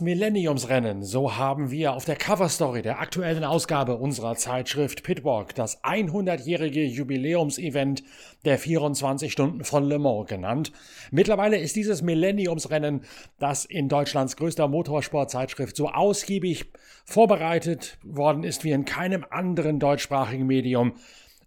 Millenniumsrennen, so haben wir auf der Coverstory der aktuellen Ausgabe unserer Zeitschrift Pitwalk das 100-jährige Jubiläumsevent der 24 Stunden von Le Mans genannt. Mittlerweile ist dieses Millenniumsrennen, das in Deutschlands größter Motorsportzeitschrift so ausgiebig vorbereitet worden ist wie in keinem anderen deutschsprachigen Medium,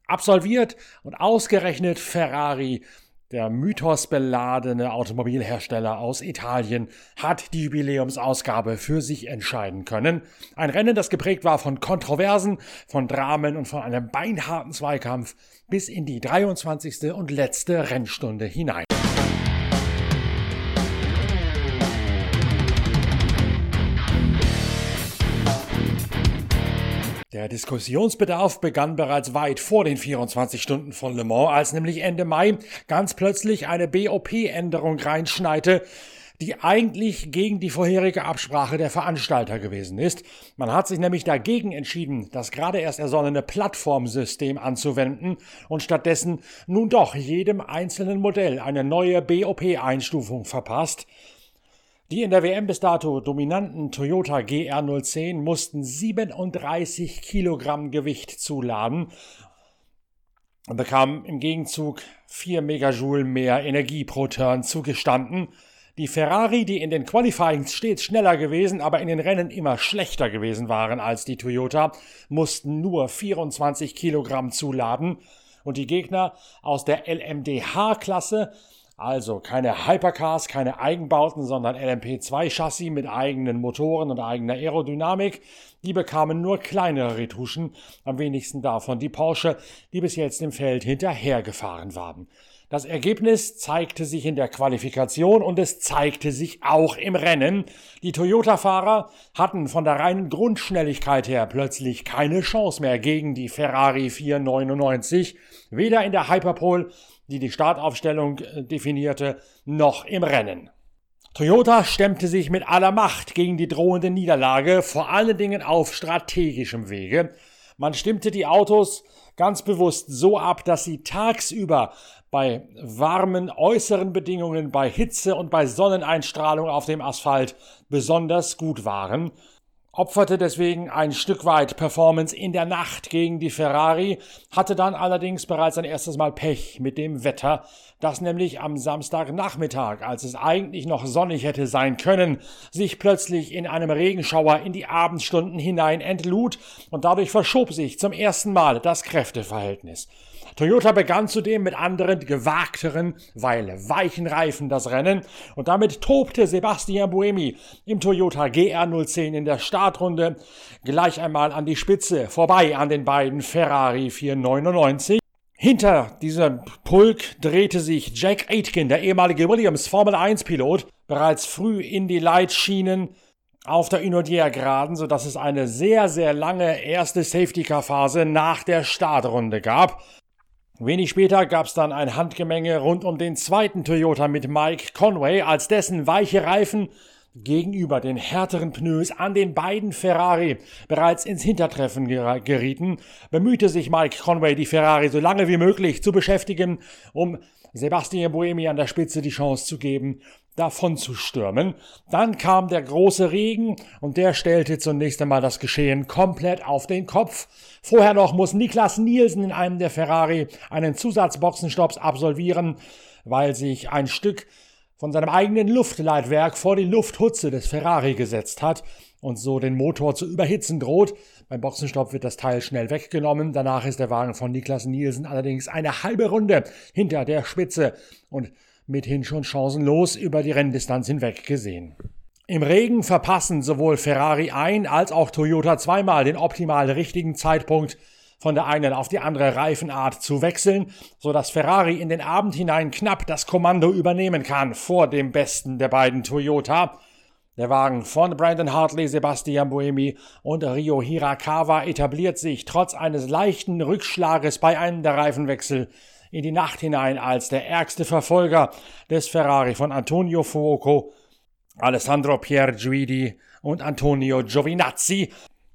absolviert und ausgerechnet Ferrari der mythosbeladene Automobilhersteller aus Italien hat die Jubiläumsausgabe für sich entscheiden können. Ein Rennen, das geprägt war von Kontroversen, von Dramen und von einem beinharten Zweikampf bis in die 23. und letzte Rennstunde hinein. Der Diskussionsbedarf begann bereits weit vor den 24 Stunden von Le Mans, als nämlich Ende Mai ganz plötzlich eine BOP-Änderung reinschneite, die eigentlich gegen die vorherige Absprache der Veranstalter gewesen ist. Man hat sich nämlich dagegen entschieden, das gerade erst ersonnene Plattformsystem anzuwenden und stattdessen nun doch jedem einzelnen Modell eine neue BOP-Einstufung verpasst. Die in der WM bis dato dominanten Toyota GR010 mussten 37 Kilogramm Gewicht zuladen und bekamen im Gegenzug 4 Megajoule mehr Energie pro Turn zugestanden. Die Ferrari, die in den Qualifyings stets schneller gewesen, aber in den Rennen immer schlechter gewesen waren als die Toyota, mussten nur 24 Kilogramm zuladen. Und die Gegner aus der LMDH-Klasse also keine Hypercars, keine Eigenbauten, sondern LMP2-Chassis mit eigenen Motoren und eigener Aerodynamik. Die bekamen nur kleinere Retuschen, am wenigsten davon die Porsche, die bis jetzt im Feld hinterhergefahren waren. Das Ergebnis zeigte sich in der Qualifikation und es zeigte sich auch im Rennen. Die Toyota-Fahrer hatten von der reinen Grundschnelligkeit her plötzlich keine Chance mehr gegen die Ferrari 499, weder in der Hyperpole die die Startaufstellung äh, definierte, noch im Rennen. Toyota stemmte sich mit aller Macht gegen die drohende Niederlage, vor allen Dingen auf strategischem Wege. Man stimmte die Autos ganz bewusst so ab, dass sie tagsüber bei warmen äußeren Bedingungen, bei Hitze und bei Sonneneinstrahlung auf dem Asphalt besonders gut waren opferte deswegen ein Stück weit Performance in der Nacht gegen die Ferrari, hatte dann allerdings bereits ein erstes Mal Pech mit dem Wetter, das nämlich am Samstagnachmittag, als es eigentlich noch sonnig hätte sein können, sich plötzlich in einem Regenschauer in die Abendstunden hinein entlud und dadurch verschob sich zum ersten Mal das Kräfteverhältnis. Toyota begann zudem mit anderen gewagteren, weil weichen Reifen das Rennen und damit tobte Sebastian Buemi im Toyota GR010 in der Startrunde gleich einmal an die Spitze, vorbei an den beiden Ferrari 499. Hinter diesem Pulk drehte sich Jack Aitken, der ehemalige Williams Formel 1 Pilot, bereits früh in die Leitschienen auf der Inodier-Geraden, sodass es eine sehr, sehr lange erste Safety-Car-Phase nach der Startrunde gab. Wenig später gab es dann ein Handgemenge rund um den zweiten Toyota mit Mike Conway, als dessen weiche Reifen gegenüber den härteren Pneus an den beiden Ferrari bereits ins Hintertreffen gerieten, bemühte sich Mike Conway, die Ferrari so lange wie möglich zu beschäftigen, um Sebastian Buemi an der Spitze die Chance zu geben, davon zu stürmen. Dann kam der große Regen und der stellte zunächst einmal das Geschehen komplett auf den Kopf. Vorher noch muss Niklas Nielsen in einem der Ferrari einen Zusatzboxenstopps absolvieren, weil sich ein Stück von seinem eigenen Luftleitwerk vor die Lufthutze des Ferrari gesetzt hat und so den Motor zu überhitzen droht. Beim Boxenstopp wird das Teil schnell weggenommen. Danach ist der Wagen von Niklas Nielsen allerdings eine halbe Runde hinter der Spitze und mithin schon chancenlos über die Renndistanz hinweg gesehen. Im Regen verpassen sowohl Ferrari ein als auch Toyota zweimal den optimal richtigen Zeitpunkt von der einen auf die andere Reifenart zu wechseln, so dass Ferrari in den Abend hinein knapp das Kommando übernehmen kann vor dem besten der beiden Toyota. Der Wagen von Brandon Hartley, Sebastian Buemi und Rio Hirakawa etabliert sich trotz eines leichten Rückschlages bei einem der Reifenwechsel in die Nacht hinein als der ärgste Verfolger des Ferrari von Antonio Fuoco, Alessandro Pierguidi und Antonio Giovinazzi.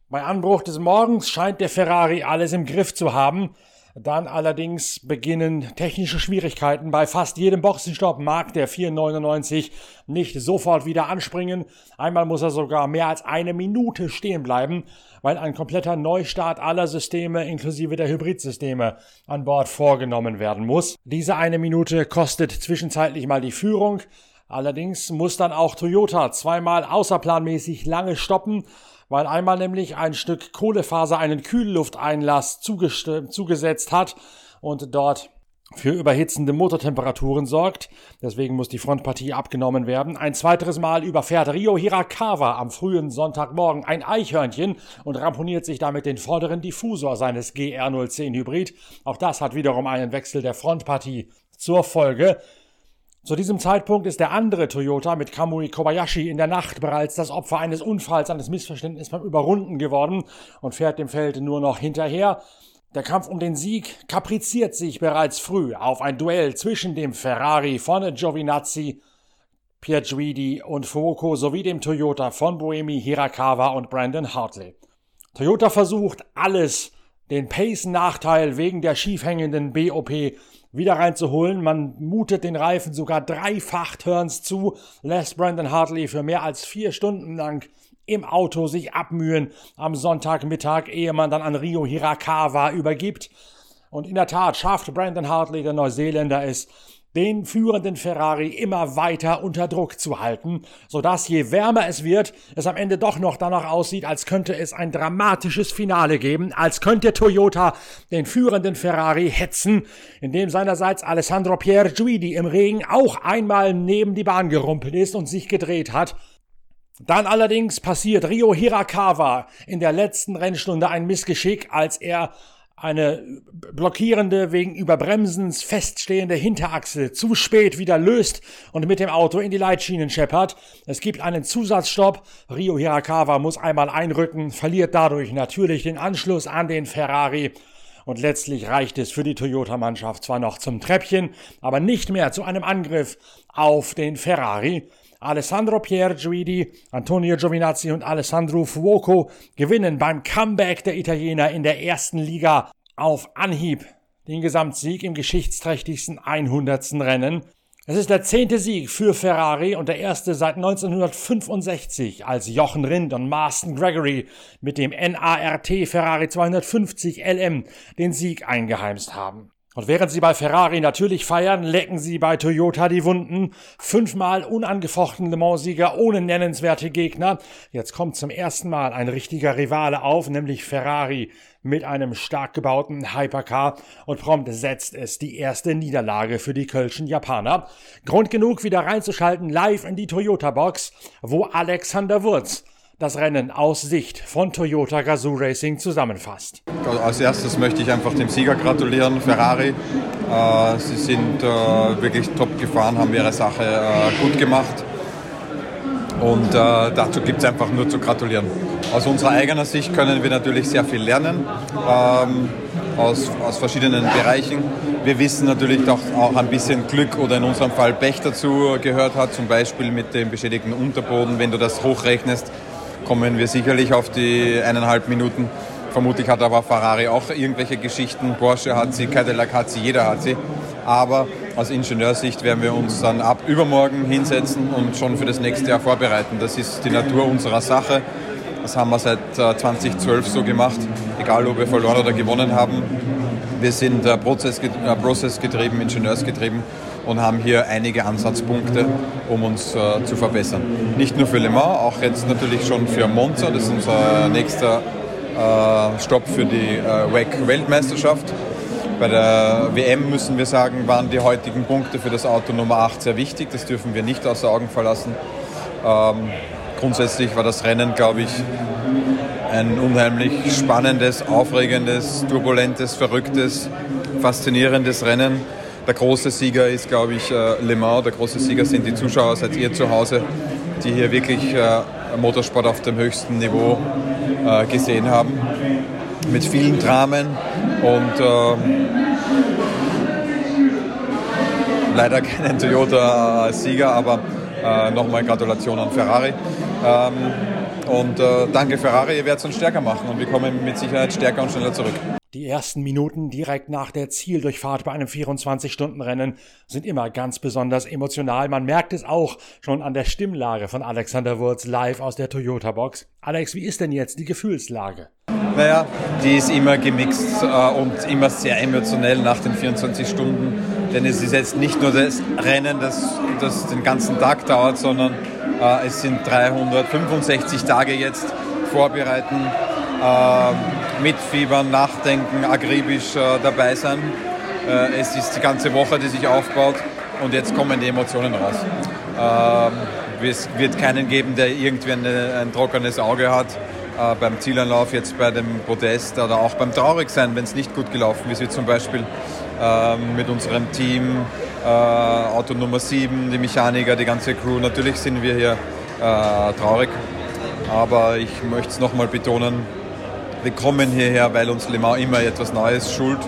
Bei Anbruch des Morgens scheint der Ferrari alles im Griff zu haben. Dann allerdings beginnen technische Schwierigkeiten. Bei fast jedem Boxenstopp mag der 499 nicht sofort wieder anspringen. Einmal muss er sogar mehr als eine Minute stehen bleiben, weil ein kompletter Neustart aller Systeme inklusive der Hybridsysteme an Bord vorgenommen werden muss. Diese eine Minute kostet zwischenzeitlich mal die Führung. Allerdings muss dann auch Toyota zweimal außerplanmäßig lange stoppen, weil einmal nämlich ein Stück Kohlefaser einen Kühllufteinlass zugesetzt hat und dort für überhitzende Motortemperaturen sorgt. Deswegen muss die Frontpartie abgenommen werden. Ein zweiteres Mal überfährt Rio Hirakawa am frühen Sonntagmorgen ein Eichhörnchen und ramponiert sich damit den vorderen Diffusor seines GR010 Hybrid. Auch das hat wiederum einen Wechsel der Frontpartie zur Folge. Zu diesem Zeitpunkt ist der andere Toyota mit Kamui Kobayashi in der Nacht bereits das Opfer eines Unfalls, eines Missverständnisses beim Überrunden geworden und fährt dem Feld nur noch hinterher. Der Kampf um den Sieg kapriziert sich bereits früh auf ein Duell zwischen dem Ferrari von Giovinazzi, Piaguidi und Fuoco sowie dem Toyota von Boemi, Hirakawa und Brandon Hartley. Toyota versucht alles, den Pace-Nachteil wegen der schiefhängenden BOP wieder reinzuholen. Man mutet den Reifen sogar dreifach Turns zu, lässt Brandon Hartley für mehr als vier Stunden lang im Auto sich abmühen am Sonntagmittag, ehe man dann an Rio Hirakawa übergibt. Und in der Tat schafft Brandon Hartley, der Neuseeländer ist, den führenden Ferrari immer weiter unter Druck zu halten, sodass je wärmer es wird, es am Ende doch noch danach aussieht, als könnte es ein dramatisches Finale geben, als könnte Toyota den führenden Ferrari hetzen, indem seinerseits Alessandro Pierguidi im Regen auch einmal neben die Bahn gerumpelt ist und sich gedreht hat, dann allerdings passiert Rio Hirakawa in der letzten Rennstunde ein Missgeschick, als er eine blockierende, wegen Überbremsens feststehende Hinterachse zu spät wieder löst und mit dem Auto in die Leitschienen scheppert. Es gibt einen Zusatzstopp. Rio Hirakawa muss einmal einrücken, verliert dadurch natürlich den Anschluss an den Ferrari. Und letztlich reicht es für die Toyota-Mannschaft zwar noch zum Treppchen, aber nicht mehr zu einem Angriff auf den Ferrari. Alessandro Pierguidi, Antonio Giovinazzi und Alessandro Fuoco gewinnen beim Comeback der Italiener in der ersten Liga auf Anhieb den Gesamtsieg im geschichtsträchtigsten 100. Rennen. Es ist der zehnte Sieg für Ferrari und der erste seit 1965, als Jochen Rindt und Marston Gregory mit dem NART Ferrari 250 LM den Sieg eingeheimst haben. Und während sie bei Ferrari natürlich feiern, lecken sie bei Toyota die Wunden. Fünfmal unangefochten Le Mans-Sieger ohne nennenswerte Gegner. Jetzt kommt zum ersten Mal ein richtiger Rivale auf, nämlich Ferrari mit einem stark gebauten Hypercar und prompt setzt es die erste Niederlage für die Kölschen Japaner. Grund genug, wieder reinzuschalten live in die Toyota-Box, wo Alexander Wurz das Rennen aus Sicht von Toyota Gazoo Racing zusammenfasst. Als erstes möchte ich einfach dem Sieger gratulieren, Ferrari. Äh, sie sind äh, wirklich top gefahren, haben ihre Sache äh, gut gemacht. Und dazu gibt es einfach nur zu gratulieren. Aus unserer eigenen Sicht können wir natürlich sehr viel lernen. Ähm, aus, aus verschiedenen Bereichen. Wir wissen natürlich, dass auch ein bisschen Glück oder in unserem Fall Pech dazu gehört hat, zum Beispiel mit dem beschädigten Unterboden. Wenn du das hochrechnest, kommen wir sicherlich auf die eineinhalb Minuten. Vermutlich hat aber Ferrari auch irgendwelche Geschichten. Porsche hat sie, Cadillac hat sie, jeder hat sie. Aber aus Ingenieursicht werden wir uns dann ab übermorgen hinsetzen und schon für das nächste Jahr vorbereiten. Das ist die Natur unserer Sache. Das haben wir seit 2012 äh, so gemacht, egal ob wir verloren oder gewonnen haben. Wir sind äh, prozessgetrieben, ingenieursgetrieben und haben hier einige Ansatzpunkte, um uns äh, zu verbessern. Nicht nur für Le Mans, auch jetzt natürlich schon für Monza, das ist unser nächster äh, Stopp für die äh, WEC-Weltmeisterschaft. Bei der WM müssen wir sagen, waren die heutigen Punkte für das Auto Nummer 8 sehr wichtig. Das dürfen wir nicht außer Augen verlassen. Ähm, grundsätzlich war das Rennen, glaube ich, ein unheimlich spannendes, aufregendes, turbulentes, verrücktes, faszinierendes Rennen der große Sieger ist, glaube ich, äh, Le Mans. Der große Sieger sind die Zuschauer, seid ihr zu Hause, die hier wirklich äh, Motorsport auf dem höchsten Niveau äh, gesehen haben. Mit vielen Dramen und leider keinen Toyota-Sieger, aber nochmal Gratulation an Ferrari. Ähm, Und äh, danke Ferrari, ihr werdet uns stärker machen und wir kommen mit Sicherheit stärker und schneller zurück. Die ersten Minuten direkt nach der Zieldurchfahrt bei einem 24-Stunden-Rennen sind immer ganz besonders emotional. Man merkt es auch schon an der Stimmlage von Alexander Wurz live aus der Toyota-Box. Alex, wie ist denn jetzt die Gefühlslage? Naja, die ist immer gemixt äh, und immer sehr emotionell nach den 24 Stunden. Denn es ist jetzt nicht nur das Rennen, das, das den ganzen Tag dauert, sondern es sind 365 Tage jetzt vorbereiten. Äh, mitfiebern, nachdenken, akribisch äh, dabei sein. Äh, es ist die ganze Woche, die sich aufbaut und jetzt kommen die Emotionen raus. Ähm, es wird keinen geben, der irgendwie ein trockenes Auge hat äh, beim Zielanlauf, jetzt bei dem Podest oder auch beim Traurigsein, wenn es nicht gut gelaufen ist, wie zum Beispiel ähm, mit unserem Team, äh, Auto Nummer 7, die Mechaniker, die ganze Crew. Natürlich sind wir hier äh, traurig, aber ich möchte es nochmal betonen, wir kommen hierher, weil uns Le Mans immer etwas Neues schult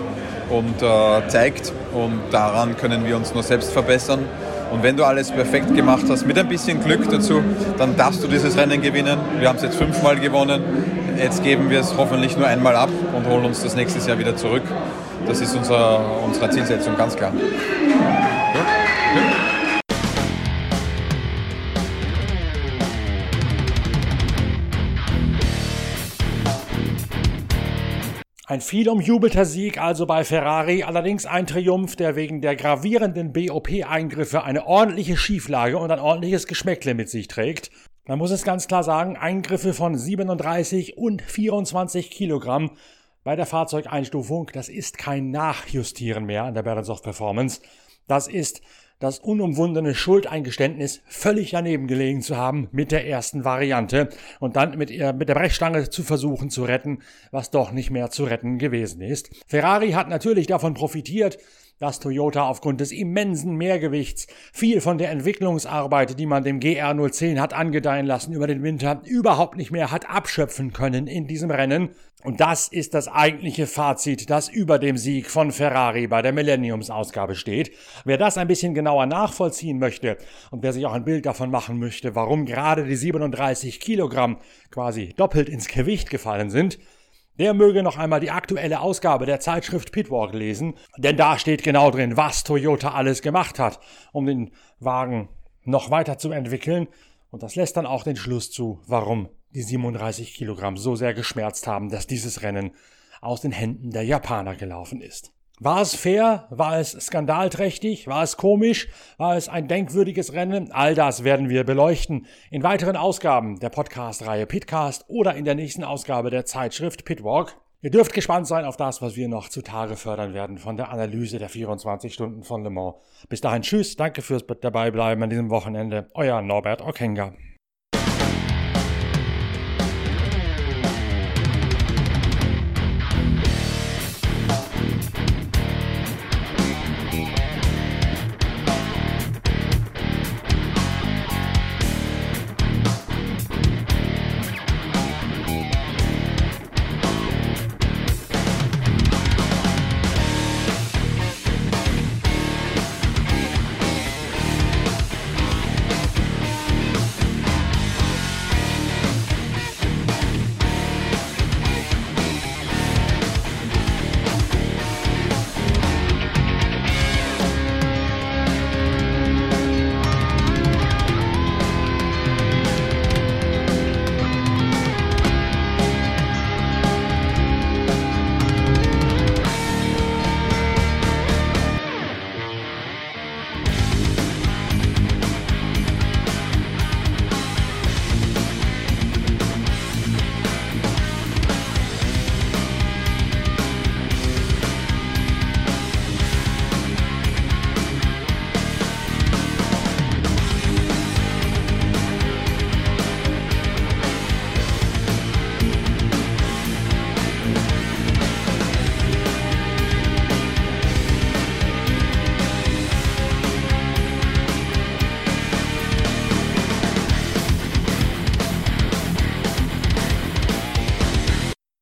und äh, zeigt. Und daran können wir uns nur selbst verbessern. Und wenn du alles perfekt gemacht hast, mit ein bisschen Glück dazu, dann darfst du dieses Rennen gewinnen. Wir haben es jetzt fünfmal gewonnen. Jetzt geben wir es hoffentlich nur einmal ab und holen uns das nächstes Jahr wieder zurück. Das ist unser, unsere Zielsetzung, ganz klar. Ein viel umjubelter Sieg also bei Ferrari, allerdings ein Triumph, der wegen der gravierenden BOP-Eingriffe eine ordentliche Schieflage und ein ordentliches Geschmäckle mit sich trägt. Man muss es ganz klar sagen, Eingriffe von 37 und 24 Kilogramm bei der Fahrzeugeinstufung, das ist kein Nachjustieren mehr an der Berensoft Performance. Das ist das unumwundene Schuldeingeständnis völlig daneben gelegen zu haben mit der ersten Variante und dann mit, ihr, mit der Brechstange zu versuchen zu retten, was doch nicht mehr zu retten gewesen ist. Ferrari hat natürlich davon profitiert, dass Toyota aufgrund des immensen Mehrgewichts viel von der Entwicklungsarbeit, die man dem GR010 hat angedeihen lassen über den Winter, überhaupt nicht mehr hat abschöpfen können in diesem Rennen. Und das ist das eigentliche Fazit, das über dem Sieg von Ferrari bei der Millenniums-Ausgabe steht. Wer das ein bisschen genauer nachvollziehen möchte und wer sich auch ein Bild davon machen möchte, warum gerade die 37 Kilogramm quasi doppelt ins Gewicht gefallen sind, der möge noch einmal die aktuelle Ausgabe der Zeitschrift Pitwalk lesen, denn da steht genau drin, was Toyota alles gemacht hat, um den Wagen noch weiter zu entwickeln. Und das lässt dann auch den Schluss zu, warum die 37 Kilogramm so sehr geschmerzt haben, dass dieses Rennen aus den Händen der Japaner gelaufen ist. War es fair? War es skandalträchtig? War es komisch? War es ein denkwürdiges Rennen? All das werden wir beleuchten in weiteren Ausgaben der Podcast-Reihe Pitcast oder in der nächsten Ausgabe der Zeitschrift Pitwalk. Ihr dürft gespannt sein auf das, was wir noch zutage fördern werden von der Analyse der 24 Stunden von Le Mans. Bis dahin, tschüss, danke fürs Dabeibleiben an diesem Wochenende. Euer Norbert Okenga.